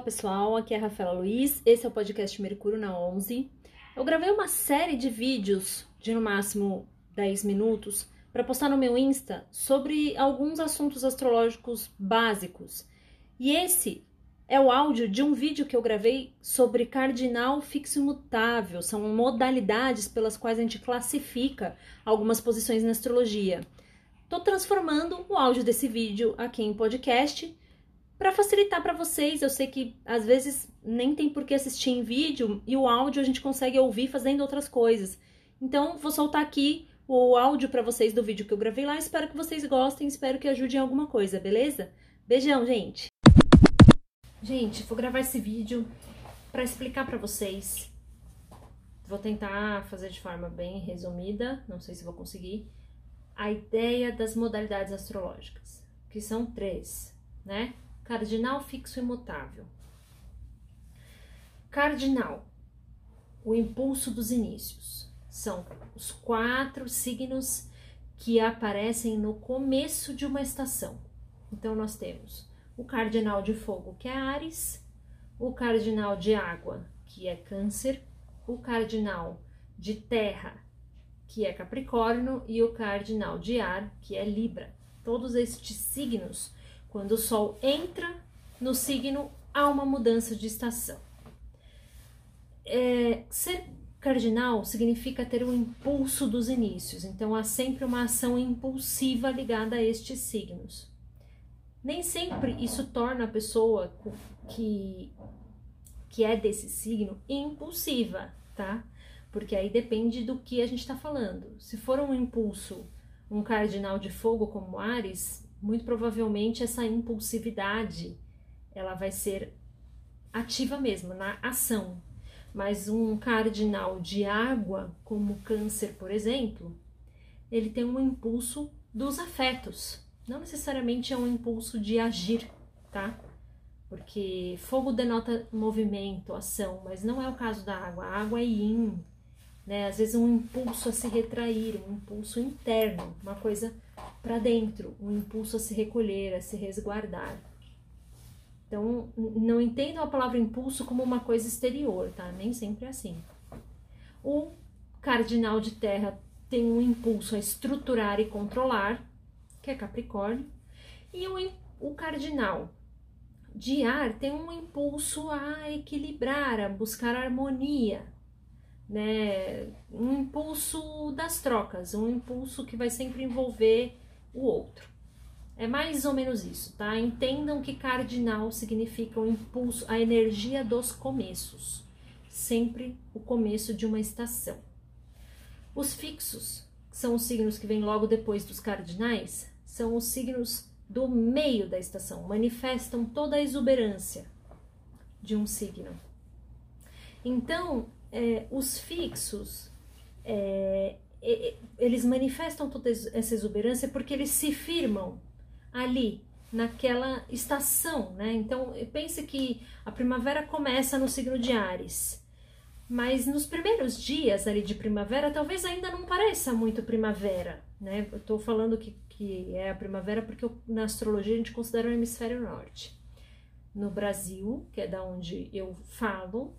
Olá pessoal, aqui é a Rafaela Luiz, esse é o podcast Mercúrio na 11. Eu gravei uma série de vídeos de no máximo 10 minutos para postar no meu Insta sobre alguns assuntos astrológicos básicos. E esse é o áudio de um vídeo que eu gravei sobre cardinal fixo e mutável, são modalidades pelas quais a gente classifica algumas posições na astrologia. Estou transformando o áudio desse vídeo aqui em podcast para facilitar para vocês. Eu sei que às vezes nem tem por que assistir em vídeo e o áudio a gente consegue ouvir fazendo outras coisas. Então, vou soltar aqui o áudio para vocês do vídeo que eu gravei lá. Espero que vocês gostem, espero que ajude em alguma coisa, beleza? Beijão, gente. Gente, vou gravar esse vídeo para explicar para vocês. Vou tentar fazer de forma bem resumida, não sei se vou conseguir, a ideia das modalidades astrológicas, que são três, né? Cardinal fixo imutável. Cardinal, o impulso dos inícios. São os quatro signos que aparecem no começo de uma estação. Então, nós temos o cardinal de fogo, que é Ares, o cardinal de água, que é Câncer, o cardinal de terra, que é Capricórnio, e o cardinal de ar, que é Libra. Todos estes signos quando o Sol entra no signo, há uma mudança de estação. É, ser cardinal significa ter um impulso dos inícios, então há sempre uma ação impulsiva ligada a estes signos. Nem sempre isso torna a pessoa que, que é desse signo impulsiva, tá? Porque aí depende do que a gente está falando. Se for um impulso, um cardinal de fogo como Ares, muito provavelmente essa impulsividade ela vai ser ativa mesmo, na ação. Mas um cardinal de água, como câncer, por exemplo, ele tem um impulso dos afetos. Não necessariamente é um impulso de agir, tá? Porque fogo denota movimento, ação, mas não é o caso da água. A água é yin, né? Às vezes um impulso a se retrair, um impulso interno, uma coisa para dentro, um impulso a se recolher, a se resguardar. Então, não entendam a palavra impulso como uma coisa exterior, tá? Nem sempre é assim. O cardinal de terra tem um impulso a estruturar e controlar, que é Capricórnio, e o, o cardinal de ar tem um impulso a equilibrar, a buscar harmonia, né? Um impulso das trocas, um impulso que vai sempre envolver o outro. É mais ou menos isso, tá? Entendam que cardinal significa o impulso, a energia dos começos, sempre o começo de uma estação. Os fixos, que são os signos que vêm logo depois dos cardinais, são os signos do meio da estação, manifestam toda a exuberância de um signo. Então, é, os fixos, é, eles manifestam toda essa exuberância porque eles se firmam ali, naquela estação, né? Então, pense que a primavera começa no signo de Ares, mas nos primeiros dias ali de primavera, talvez ainda não pareça muito primavera, né? Eu tô falando que, que é a primavera porque eu, na astrologia a gente considera o hemisfério norte. No Brasil, que é da onde eu falo,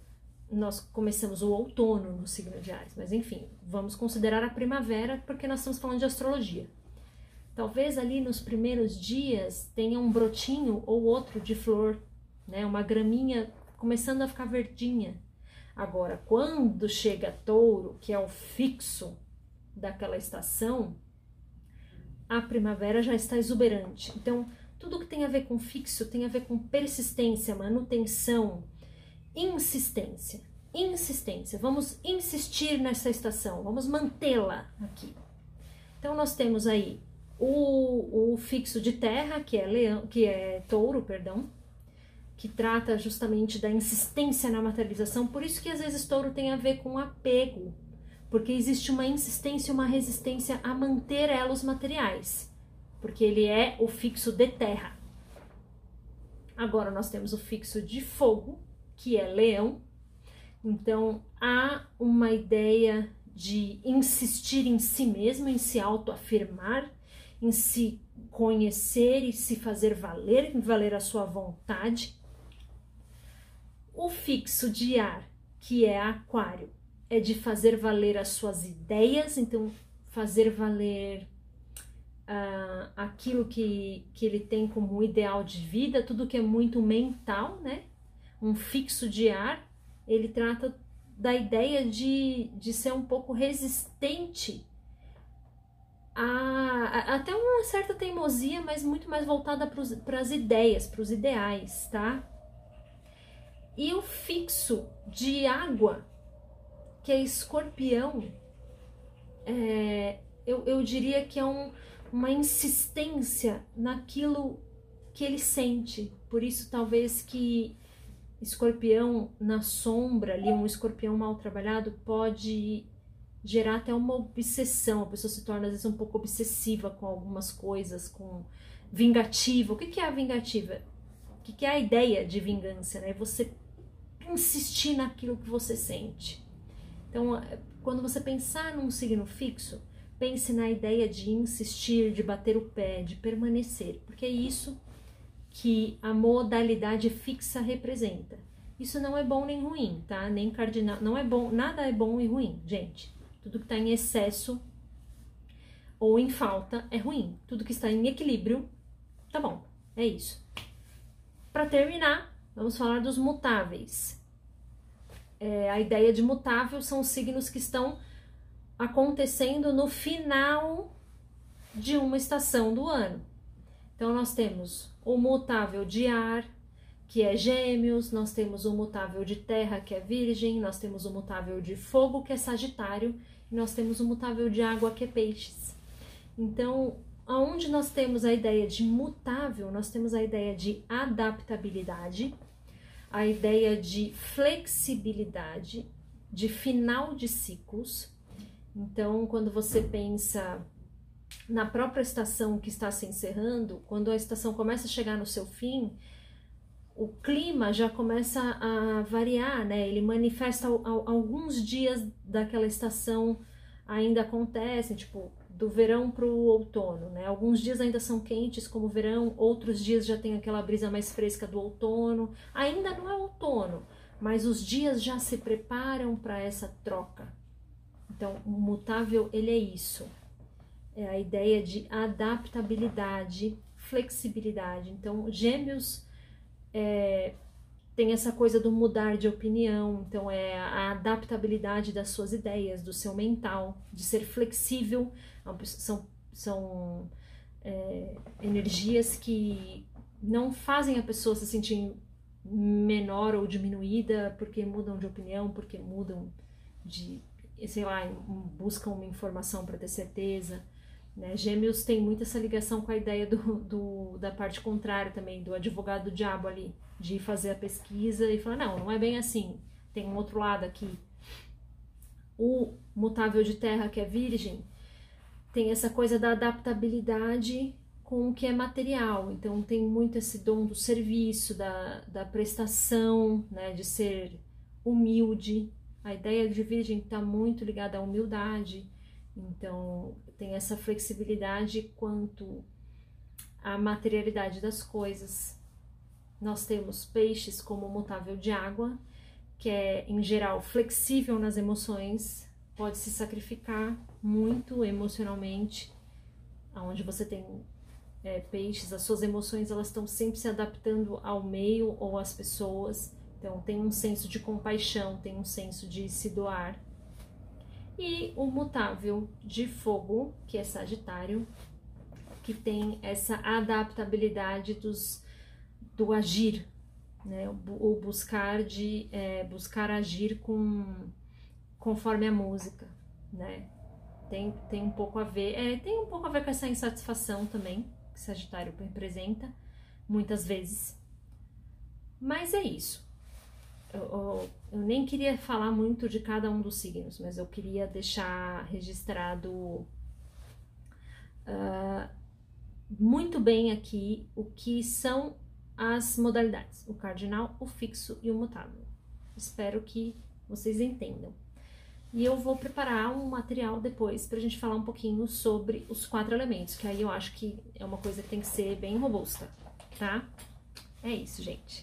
nós começamos o outono no signo de Ares, mas enfim, vamos considerar a primavera porque nós estamos falando de astrologia. Talvez ali nos primeiros dias tenha um brotinho ou outro de flor, né, uma graminha começando a ficar verdinha. Agora, quando chega touro, que é o fixo daquela estação, a primavera já está exuberante. Então, tudo que tem a ver com fixo tem a ver com persistência, manutenção, insistência. Insistência. Vamos insistir nessa estação, vamos mantê-la aqui. Então nós temos aí o, o fixo de terra, que é leão, que é touro, perdão, que trata justamente da insistência na materialização. Por isso que às vezes touro tem a ver com apego, porque existe uma insistência, uma resistência a manter elos materiais, porque ele é o fixo de terra. Agora nós temos o fixo de fogo, que é leão. Então há uma ideia de insistir em si mesmo, em se autoafirmar, em se conhecer e se fazer valer, em valer a sua vontade. O fixo de ar, que é aquário, é de fazer valer as suas ideias, então fazer valer uh, aquilo que, que ele tem como ideal de vida, tudo que é muito mental, né? Um fixo de ar, ele trata da ideia de, de ser um pouco resistente a, a até uma certa teimosia, mas muito mais voltada para as ideias, para os ideais, tá? E o fixo de água, que é escorpião, é, eu, eu diria que é um, uma insistência naquilo que ele sente. Por isso, talvez que escorpião na sombra, ali, um escorpião mal trabalhado, pode gerar até uma obsessão. A pessoa se torna, às vezes, um pouco obsessiva com algumas coisas, com vingativa. O que é a vingativa? O que é a ideia de vingança? Né? Você insistir naquilo que você sente. Então, quando você pensar num signo fixo, pense na ideia de insistir, de bater o pé, de permanecer, porque é isso que a modalidade fixa representa. Isso não é bom nem ruim, tá? Nem cardinal, não é bom, nada é bom e ruim, gente. Tudo que está em excesso ou em falta é ruim. Tudo que está em equilíbrio tá bom. É isso. Para terminar, vamos falar dos mutáveis. É, a ideia de mutável são os signos que estão acontecendo no final de uma estação do ano. Então, nós temos o mutável de ar, que é Gêmeos, nós temos o mutável de terra, que é Virgem, nós temos o mutável de fogo, que é Sagitário, e nós temos o mutável de água, que é Peixes. Então, aonde nós temos a ideia de mutável, nós temos a ideia de adaptabilidade, a ideia de flexibilidade, de final de ciclos, então, quando você pensa na própria estação que está se encerrando, quando a estação começa a chegar no seu fim, o clima já começa a variar, né? Ele manifesta alguns dias daquela estação ainda acontecem, tipo do verão para o outono, né? Alguns dias ainda são quentes como o verão, outros dias já tem aquela brisa mais fresca do outono. Ainda não é outono, mas os dias já se preparam para essa troca. Então, o mutável, ele é isso. É a ideia de adaptabilidade, flexibilidade. Então, gêmeos é, tem essa coisa do mudar de opinião, então é a adaptabilidade das suas ideias, do seu mental, de ser flexível. São, são é, energias que não fazem a pessoa se sentir menor ou diminuída porque mudam de opinião, porque mudam de sei lá, buscam uma informação para ter certeza. Né? Gêmeos tem muito essa ligação com a ideia do, do, da parte contrária também, do advogado do diabo ali, de fazer a pesquisa e falar, não, não é bem assim, tem um outro lado aqui. O mutável de terra, que é virgem, tem essa coisa da adaptabilidade com o que é material, então tem muito esse dom do serviço, da, da prestação, né, de ser humilde, a ideia de virgem está muito ligada à humildade, então tem essa flexibilidade quanto à materialidade das coisas. Nós temos peixes como mutável de água, que é em geral flexível nas emoções, pode se sacrificar muito emocionalmente, aonde você tem é, peixes, as suas emoções elas estão sempre se adaptando ao meio ou às pessoas. Então, tem um senso de compaixão, tem um senso de se doar. E o mutável de fogo, que é Sagitário, que tem essa adaptabilidade dos, do agir, né? o, buscar de é, buscar agir com conforme a música, né? Tem, tem um pouco a ver, é, tem um pouco a ver com essa insatisfação também que Sagitário representa, muitas vezes. Mas é isso eu, eu, nem queria falar muito de cada um dos signos, mas eu queria deixar registrado uh, muito bem aqui o que são as modalidades: o cardinal, o fixo e o mutável. Espero que vocês entendam. E eu vou preparar um material depois para a gente falar um pouquinho sobre os quatro elementos, que aí eu acho que é uma coisa que tem que ser bem robusta, tá? É isso, gente.